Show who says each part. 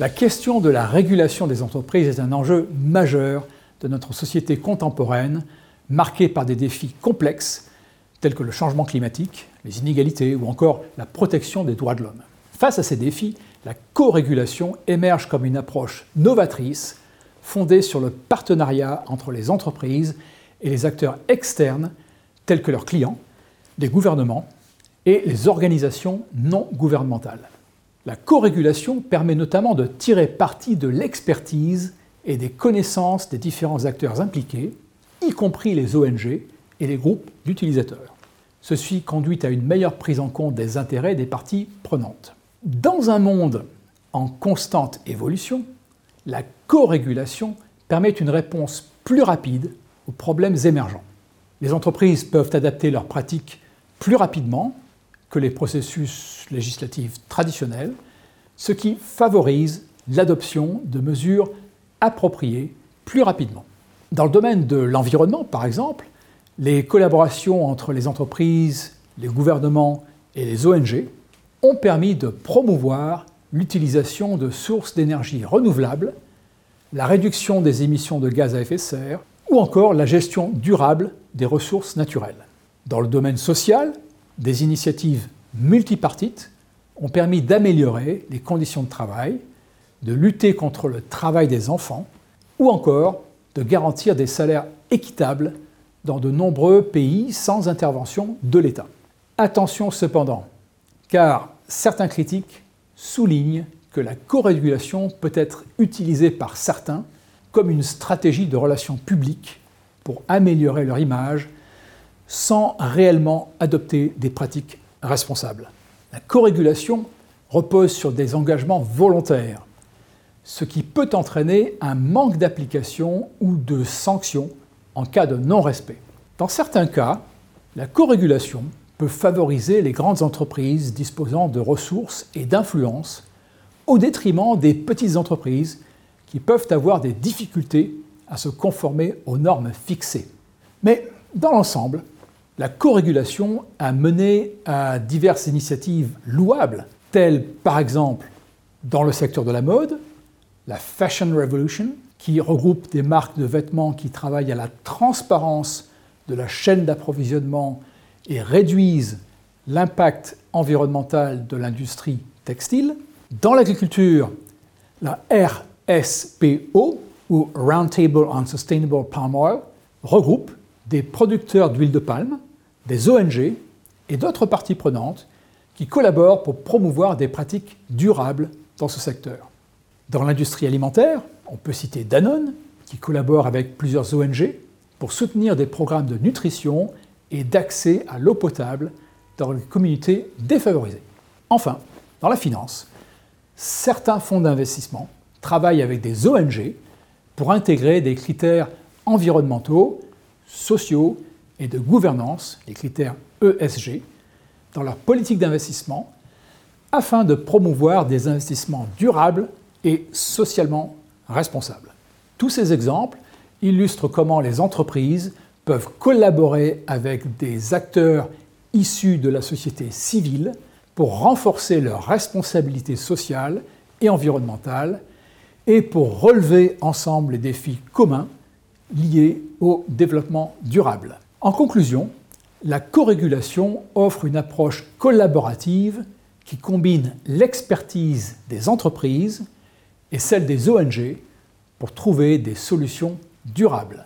Speaker 1: La question de la régulation des entreprises est un enjeu majeur de notre société contemporaine, marquée par des défis complexes tels que le changement climatique, les inégalités ou encore la protection des droits de l'homme. Face à ces défis, la co-régulation émerge comme une approche novatrice fondée sur le partenariat entre les entreprises et les acteurs externes tels que leurs clients, les gouvernements et les organisations non gouvernementales. La co-régulation permet notamment de tirer parti de l'expertise et des connaissances des différents acteurs impliqués, y compris les ONG et les groupes d'utilisateurs. Ceci conduit à une meilleure prise en compte des intérêts des parties prenantes. Dans un monde en constante évolution, la co-régulation permet une réponse plus rapide aux problèmes émergents. Les entreprises peuvent adapter leurs pratiques plus rapidement que les processus législatifs traditionnels, ce qui favorise l'adoption de mesures appropriées plus rapidement. Dans le domaine de l'environnement, par exemple, les collaborations entre les entreprises, les gouvernements et les ONG ont permis de promouvoir l'utilisation de sources d'énergie renouvelables, la réduction des émissions de gaz à effet de serre ou encore la gestion durable des ressources naturelles. Dans le domaine social, des initiatives multipartites ont permis d'améliorer les conditions de travail, de lutter contre le travail des enfants ou encore de garantir des salaires équitables dans de nombreux pays sans intervention de l'État. Attention cependant, car certains critiques soulignent que la co-régulation peut être utilisée par certains comme une stratégie de relations publiques pour améliorer leur image sans réellement adopter des pratiques responsables. La co-régulation repose sur des engagements volontaires, ce qui peut entraîner un manque d'application ou de sanctions en cas de non-respect. Dans certains cas, la co-régulation peut favoriser les grandes entreprises disposant de ressources et d'influence au détriment des petites entreprises qui peuvent avoir des difficultés à se conformer aux normes fixées. Mais dans l'ensemble, la co-régulation a mené à diverses initiatives louables, telles par exemple dans le secteur de la mode, la Fashion Revolution, qui regroupe des marques de vêtements qui travaillent à la transparence de la chaîne d'approvisionnement et réduisent l'impact environnemental de l'industrie textile. Dans l'agriculture, la RSPO, ou Roundtable on Sustainable Palm Oil, regroupe des producteurs d'huile de palme, des ONG et d'autres parties prenantes qui collaborent pour promouvoir des pratiques durables dans ce secteur. Dans l'industrie alimentaire, on peut citer Danone, qui collabore avec plusieurs ONG pour soutenir des programmes de nutrition et d'accès à l'eau potable dans les communautés défavorisées. Enfin, dans la finance, certains fonds d'investissement travaillent avec des ONG pour intégrer des critères environnementaux, sociaux et de gouvernance, les critères ESG, dans leur politique d'investissement afin de promouvoir des investissements durables et socialement responsables. Tous ces exemples illustrent comment les entreprises peuvent collaborer avec des acteurs issus de la société civile pour renforcer leurs responsabilités sociales et environnementales et pour relever ensemble les défis communs liés au développement durable. En conclusion, la corégulation offre une approche collaborative qui combine l'expertise des entreprises et celle des ONG pour trouver des solutions durables.